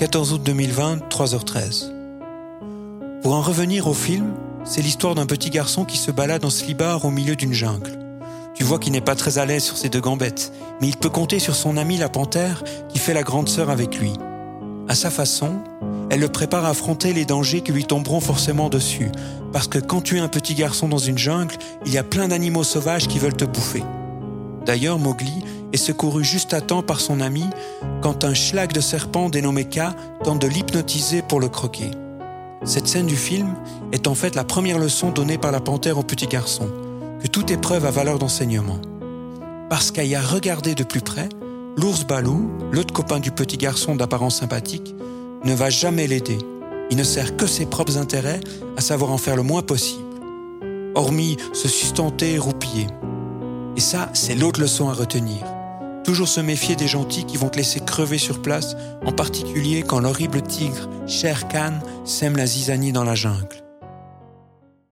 14 août 2020, 3h13. Pour en revenir au film, c'est l'histoire d'un petit garçon qui se balade en slibard au milieu d'une jungle. Tu vois qu'il n'est pas très à l'aise sur ses deux gambettes, mais il peut compter sur son ami la panthère qui fait la grande sœur avec lui. À sa façon, elle le prépare à affronter les dangers qui lui tomberont forcément dessus, parce que quand tu es un petit garçon dans une jungle, il y a plein d'animaux sauvages qui veulent te bouffer. D'ailleurs, Mowgli est secouru juste à temps par son ami quand un schlag de serpent dénommé K tente de l'hypnotiser pour le croquer. Cette scène du film est en fait la première leçon donnée par la panthère au petit garçon, que toute épreuve a valeur d'enseignement. Parce qu'à y regarder de plus près, l'ours Balou, l'autre copain du petit garçon d'apparence sympathique, ne va jamais l'aider. Il ne sert que ses propres intérêts, à savoir en faire le moins possible. Hormis se sustenter et roupiller. Et ça, c'est l'autre leçon à retenir. Toujours se méfier des gentils qui vont te laisser crever sur place, en particulier quand l'horrible tigre, Sher Khan, sème la zizanie dans la jungle.